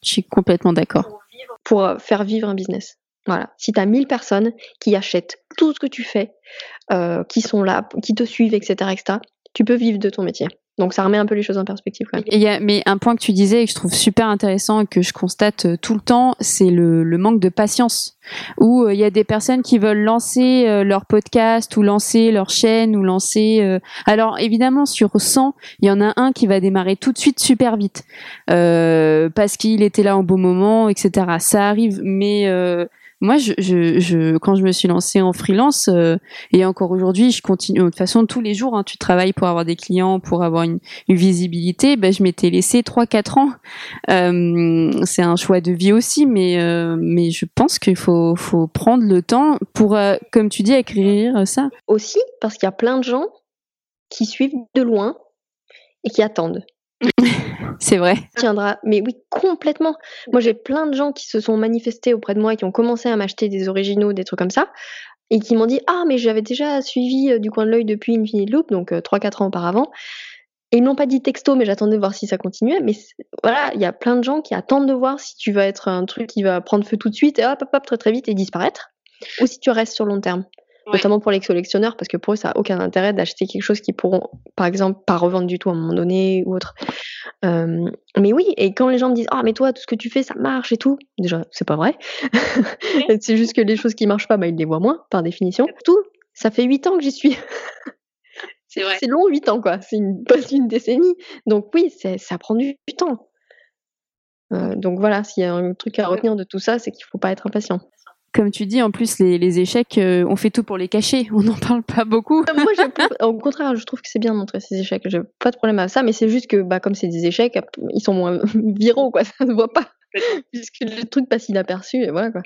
Je suis complètement d'accord. Pour euh, faire vivre un business. Voilà. Si tu as 1000 personnes qui achètent tout ce que tu fais, euh, qui sont là, qui te suivent, etc., etc., tu peux vivre de ton métier. Donc ça remet un peu les choses en perspective. Quand même. mais un point que tu disais et que je trouve super intéressant et que je constate euh, tout le temps, c'est le, le, manque de patience. Où euh, il y a des personnes qui veulent lancer euh, leur podcast ou lancer leur chaîne ou lancer. Alors évidemment sur 100, il y en a un qui va démarrer tout de suite super vite parce qu'il était là au bon moment, etc. Ça arrive, mais moi, je, je, je, quand je me suis lancée en freelance, euh, et encore aujourd'hui, je continue. De toute façon, tous les jours, hein, tu travailles pour avoir des clients, pour avoir une, une visibilité. Ben, je m'étais laissé 3-4 ans. Euh, c'est un choix de vie aussi, mais, euh, mais je pense qu'il faut, faut prendre le temps pour, comme tu dis, écrire ça. Aussi, parce qu'il y a plein de gens qui suivent de loin et qui attendent. C'est vrai. Tiendra. Mais oui, complètement. Moi, j'ai plein de gens qui se sont manifestés auprès de moi, qui ont commencé à m'acheter des originaux, des trucs comme ça, et qui m'ont dit Ah, mais j'avais déjà suivi euh, du coin de l'œil depuis Infinite Loop, donc 3-4 euh, ans auparavant. Et ils m'ont pas dit texto, mais j'attendais de voir si ça continuait. Mais voilà, il y a plein de gens qui attendent de voir si tu vas être un truc qui va prendre feu tout de suite et hop, hop, hop, très très vite et disparaître, ou si tu restes sur long terme notamment pour les collectionneurs, parce que pour eux, ça n'a aucun intérêt d'acheter quelque chose qu'ils pourront, par exemple, pas revendre du tout à un moment donné ou autre. Euh, mais oui, et quand les gens me disent Ah, mais toi, tout ce que tu fais, ça marche et tout, déjà, c'est pas vrai. c'est juste que les choses qui marchent pas, bah, ils les voient moins, par définition. Tout, ça fait 8 ans que j'y suis. c'est vrai. C'est long, 8 ans, quoi. C'est une, pas une décennie. Donc oui, ça prend du temps. Euh, donc voilà, s'il y a un truc à retenir de tout ça, c'est qu'il faut pas être impatient comme tu dis, en plus, les, échecs, euh, on fait tout pour les cacher. On n'en parle pas beaucoup. Moi, au contraire, je trouve que c'est bien de montrer ces échecs. J'ai pas de problème avec ça, mais c'est juste que, bah, comme c'est des échecs, ils sont moins viraux, quoi. Ça ne voit pas. Puisque le truc passe inaperçu, et voilà, quoi.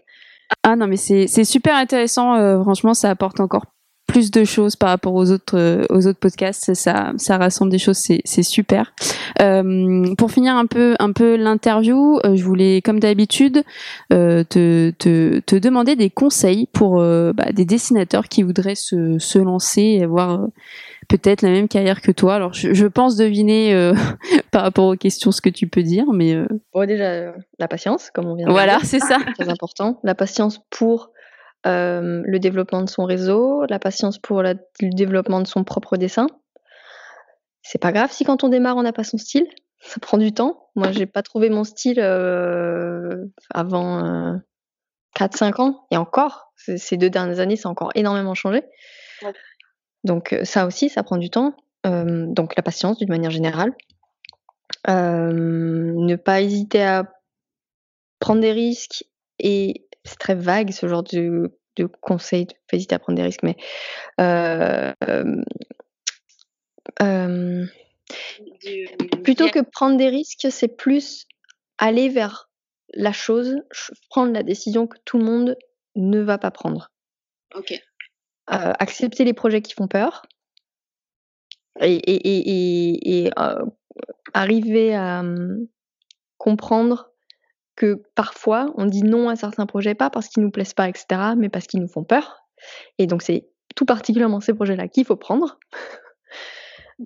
Ah non, mais c'est super intéressant. Euh, franchement, ça apporte encore plus de choses par rapport aux autres euh, aux autres podcasts. Ça ça rassemble des choses, c'est c'est super. Euh, pour finir un peu un peu l'interview, euh, je voulais comme d'habitude te, te, te demander des conseils pour bah, des dessinateurs qui voudraient se se lancer et avoir peut-être la même carrière que toi. Alors, je, pense deviner euh, par rapport aux questions ce que tu peux dire, mais. Euh... Bon, déjà, la patience, comme on vient de Voilà, c'est ça. Très important. La patience pour le développement de son réseau, la patience pour le développement de son propre dessin. C'est pas grave si quand on démarre, on n'a pas son style. Ça prend du temps. Moi, j'ai pas trouvé mon style avant 4-5 ans. Et encore, ces deux dernières années, ça a encore énormément changé. Donc ça aussi, ça prend du temps. donc la patience d'une manière générale. ne pas hésiter à prendre des risques et c'est très vague ce genre de, de conseil, pas hésiter à prendre des risques, mais plutôt que prendre des risques, c'est plus aller vers la chose, prendre la décision que tout le monde ne va pas prendre. Ok. accepter les projets qui font peur et, arriver à comprendre que parfois on dit non à certains projets, pas parce qu'ils nous plaisent pas, etc., mais parce qu'ils nous font peur. Et donc c'est tout particulièrement ces projets-là qu'il faut prendre.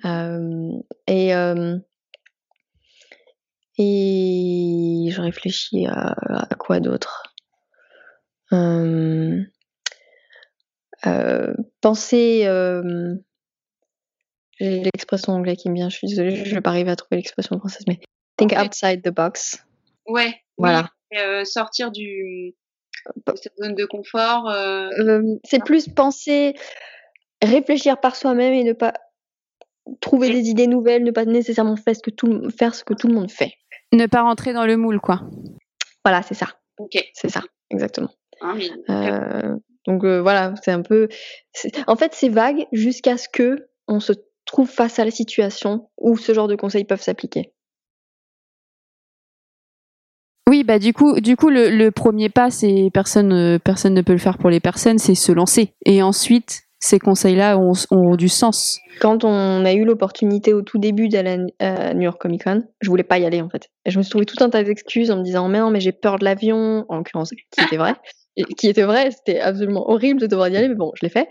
et, et je réfléchis à, quoi d'autre? penser. J'ai l'expression anglaise qui me vient, je suis désolée, je vais pas arriver à trouver l'expression française, mais think outside the box. Ouais, voilà. sortir du, de cette zone de confort. c'est plus penser, réfléchir par soi-même et ne pas trouver des idées nouvelles, ne pas nécessairement faire ce que tout, faire ce que tout le monde fait. Ne pas rentrer dans le moule, quoi. Voilà, c'est ça. Ok. C'est ça, exactement. Ah, euh, donc euh, voilà, c'est un peu. En fait, c'est vague jusqu'à ce que on se trouve face à la situation où ce genre de conseils peuvent s'appliquer. Oui, bah du coup, du coup, le, premier pas, c'est personne, euh, personne ne peut le faire pour les personnes, c'est se lancer. Et ensuite, ces conseils-là ont, du sens. Quand on a eu l'opportunité au tout début d'aller à New York Comic Con, je voulais pas y aller en fait. Et je me suis trouvé tout un tas d'excuses en me disant mais non mais j'ai peur de l'avion, en l'occurrence qui était vrai. qui était vrai, c'était absolument horrible de devoir y aller, mais bon, je l'ai fait.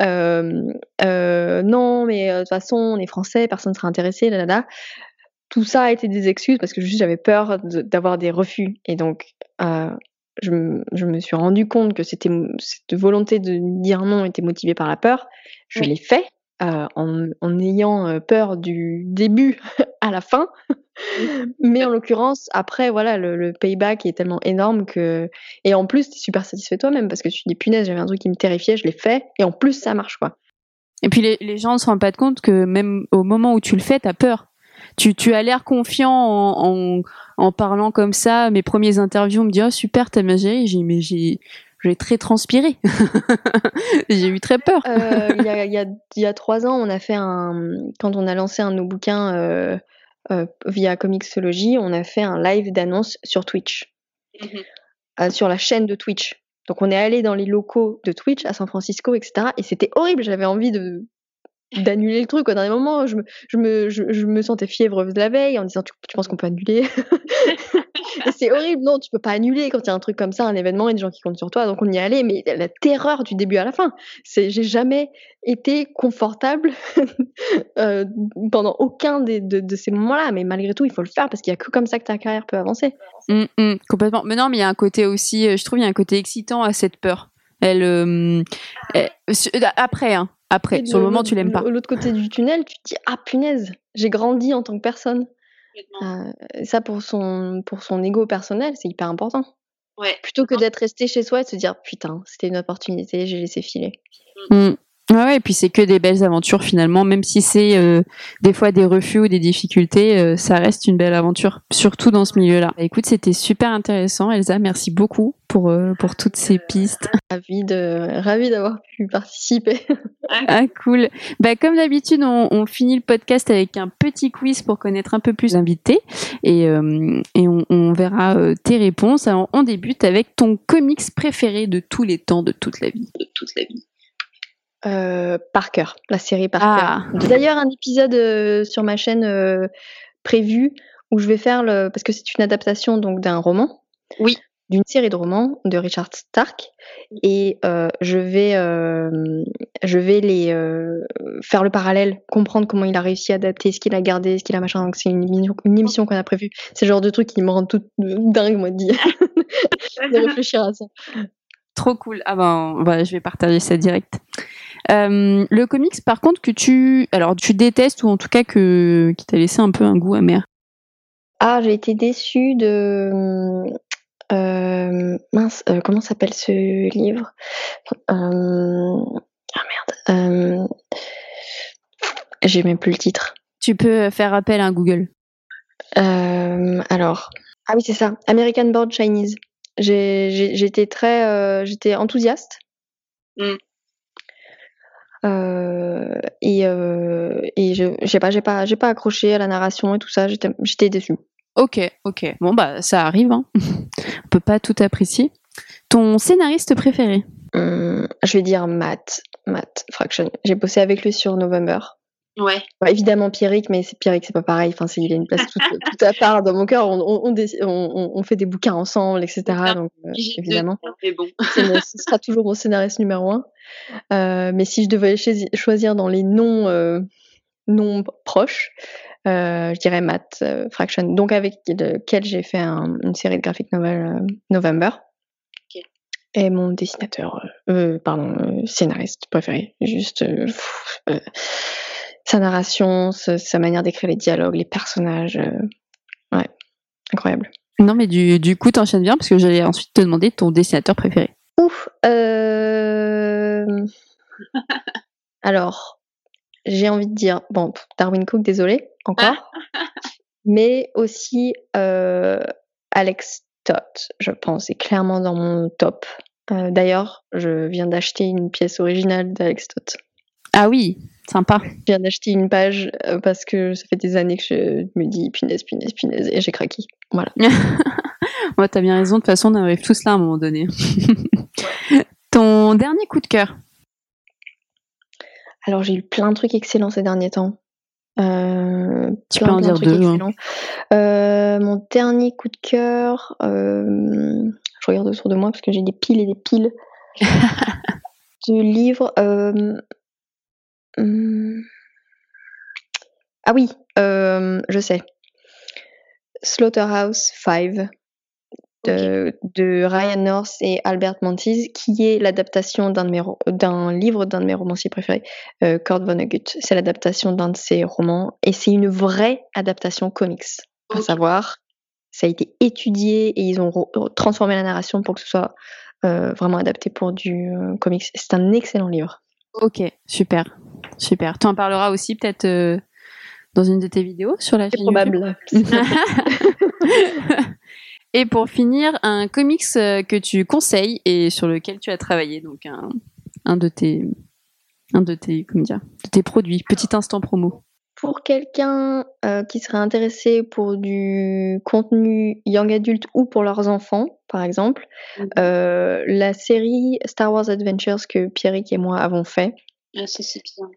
Euh, euh, non, mais de toute façon, on est français, personne ne sera intéressé, là, là. Tout ça a été des excuses parce que juste j'avais peur d'avoir des refus. Et donc, je, me suis rendu compte que c'était cette volonté de dire non était motivée par la peur. Je l'ai fait euh, en, ayant euh, peur du début à la fin. Mais en l'occurrence, après, voilà, le, payback est tellement énorme que. Et en plus, tu es super satisfait toi-même parce que tu te dis punaise, j'avais un truc qui me terrifiait, je l'ai fait. Et en plus, ça marche, quoi. Et puis les, gens ne se rendent pas compte que même au moment où tu le fais, tu as peur. Tu, tu as l'air confiant en, en parlant comme ça, mes premiers interviews, on me dit oh super t'as bien géré. J'ai mais j'ai j'ai très transpiré. j'ai eu très peur. Euh, il, y a, y, a, y, a, trois ans, on a fait un quand on a lancé un de nos bouquins euh, euh, via Comixology, on a fait un live d'annonce sur Twitch, mhm. sur la chaîne de Twitch. Donc on est allé dans les locaux de Twitch à San Francisco, etc. Et c'était horrible. J'avais envie de d'annuler le truc. Dans les moments, je me, je me, je, me sentais fiévreuse de la veille en disant tu, tu penses qu'on peut annuler? C'est horrible, non, tu peux pas annuler quand il y a un truc comme ça, un événement et des gens qui comptent sur toi. Donc on y allé, mais la terreur du début à la fin. C'est, j'ai jamais été confortable euh, pendant aucun des, de, ces moments-là, mais malgré tout, il faut le faire parce qu'il y a que comme ça que ta carrière peut avancer. Mmh, mmh, complètement. Mais non, mais il y a un côté aussi, euh, je trouve, il y a un côté excitant à cette peur. Elle, euh, après, hein, après, sur le moment, tu l'aimes pas. De l'autre côté du tunnel, tu te dis ah punaise, j'ai grandi en tant que personne. Euh, ça pour son pour son ego personnel, c'est hyper important. Ouais. Plutôt que d'être resté chez soi et de se dire putain, c'était une opportunité, j'ai laissé filer. Mmh. Ouais, et puis c'est que des belles aventures finalement, même si c'est euh, des fois des refus ou des difficultés, euh, ça reste une belle aventure, surtout dans ce milieu-là. Écoute, c'était super intéressant, Elsa, merci beaucoup pour euh, pour toutes ces pistes. Ravi de ravi d'avoir pu participer. ah cool. Bah comme d'habitude, on, on, finit le podcast avec un petit quiz pour connaître un peu plus l'invité et et on, on verra tes réponses. Alors on débute avec ton comics préféré de tous les temps, de toute la vie. De toute la vie. Euh, Parker, la série Parker. Ah. D'ailleurs, un épisode euh, sur ma chaîne euh, prévu où je vais faire le parce que c'est une adaptation donc d'un roman. Oui. d'une série de romans de Richard Stark et euh, je vais je vais les faire le parallèle, comprendre comment il a réussi à adapter, ce qu'il a gardé, ce qu'il a machin. Donc c'est une, une, émission qu'on a prévue. C'est le genre de truc qui me rend toute dingue moi de dire de réfléchir à ça. Trop cool. Ah ben, je vais partager ça direct. Le comics, par contre, que tu, alors tu détestes ou en tout cas que qui t'a laissé un peu un goût amer? Ah, j'ai été déçue de euh, mince, euh, comment s'appelle ce livre? Euh, Ah merde. J'ai même plus le titre. Tu peux faire appel à Google. alors, ah oui, c'est ça. American Board Chinese. J'étais très, j'étais enthousiaste. Mm. Et et je j'ai pas j'ai pas j'ai pas accroché à la narration et tout ça. J'étais déçue. Ok, ok. Bon, bah, ça arrive. Hein. On peut pas tout apprécier. Ton scénariste préféré? Hum, Je vais dire Matt. Matt Fraction. J'ai bossé avec lui sur November. Ouais. évidemment Pierrick, mais c'est Pierrick, c'est pas pareil. Enfin, il a une place tout, à part dans mon cœur. On, fait des bouquins ensemble, etc. Donc, euh, évidemment, bon. ce sera toujours mon scénariste numéro un. Euh, mais si je devais choisir dans les noms, euh, noms proches, je dirais Matt Fraction, donc avec lequel j'ai fait une série de graphic novel November. Et mon dessinateur, pardon, scénariste préféré, juste sa narration, sa, manière d'écrire les dialogues, les personnages, ouais, incroyable. Non, mais du, du coup, t'enchaînes bien parce que j'allais ensuite te demander ton dessinateur préféré. Ouf. Alors, j'ai envie de dire, bon, Darwin Cook, désolé, encore, mais aussi euh, Alex Todd, je pense, est clairement dans mon top. Euh, d'ailleurs, je viens d'acheter une pièce originale d'Alex Todd. Ah oui, sympa. Je viens d'acheter une page euh, parce que ça fait des années que je me dis punaise, punaise, punaise, et j'ai craqué. Voilà. ouais, t'as bien raison, de toute façon, on arrive tous là à un moment donné. Ton dernier coup de cœur alors j'ai eu plein de trucs excellents ces derniers temps. Euh, tu peux en dire deux. Hein. Euh, mon dernier coup de cœur, euh, je regarde autour de moi parce que j'ai des piles et des piles de livres. Hmm. Ah oui, je sais. Slaughterhouse 5 de, Ryan North et Albert Mantis, qui est l'adaptation d'un, livre d'un de mes romanciers préférés, euh, Kurt Vonnegut. C'est l'adaptation d'un de ses romans et c'est une vraie adaptation comics. À savoir, ça a été étudié et ils ont transformé la narration pour que ce soit euh, vraiment adapté pour du euh, comics. C'est un excellent livre. Ok, super, super. Tu en parleras aussi peut-être dans une de tes vidéos sur la chaîne probable. Et pour finir, un comics euh, que tu conseilles et sur lequel tu as travaillé, donc un, un de tes, un de tes, comment dire, de tes produits. Petit instant promo. Pour quelqu'un euh, qui serait intéressé pour du contenu young adulte ou pour leurs enfants, par exemple, mhm. euh, la série Star Wars Adventures que Pierrick et moi avons fait. Ah, c'est bien.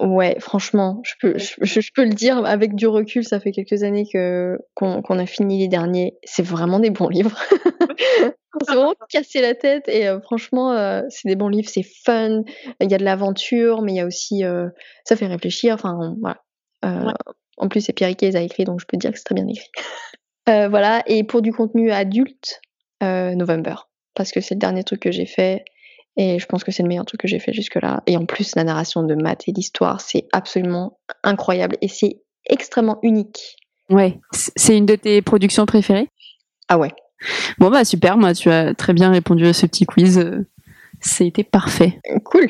Ouais, franchement, je peux, je, peux le dire avec du recul, ça fait quelques années que qu'on a fini les derniers. C'est vraiment des bons livres. on s'est vraiment cassé la tête et euh, franchement, euh, c'est des bons livres, c'est fun. Il y a de l'aventure, mais il y a aussi, euh, ça fait réfléchir. Enfin, voilà. En plus, c'est Pierre qui les a écrits, donc je peux dire que c'est très bien écrit. voilà. Et pour du contenu adulte, November, parce que c'est le dernier truc que j'ai fait. Et je pense que c'est le meilleur truc que j'ai fait jusque-là. Et en plus, la narration de Matt et l'histoire, c'est absolument incroyable et c'est extrêmement unique. Ouais, c'est une de tes productions préférées? Ah ouais. Bon bah super, moi tu as très bien répondu à ce petit quiz. C'était parfait. Cool.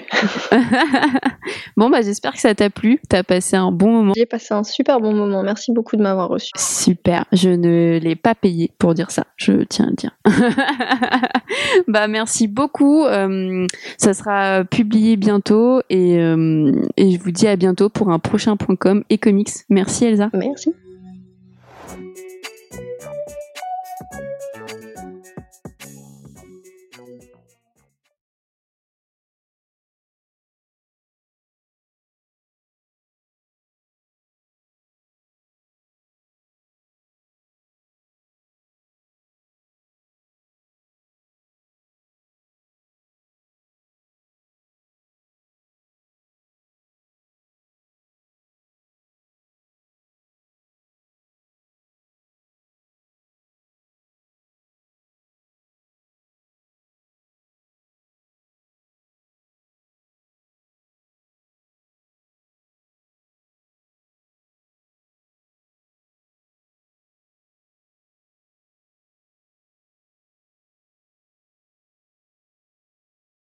bon, bah, j'espère que ça t'a plu. T'as passé un bon moment. J'ai passé un super bon moment. Merci beaucoup de m'avoir reçu. Super. Je ne l'ai pas payé pour dire ça. Je tiens à le dire. bah, merci beaucoup. Euh, ça sera publié bientôt et, euh, et je vous dis à bientôt pour un prochain point .com et comics. Merci Elsa. Merci.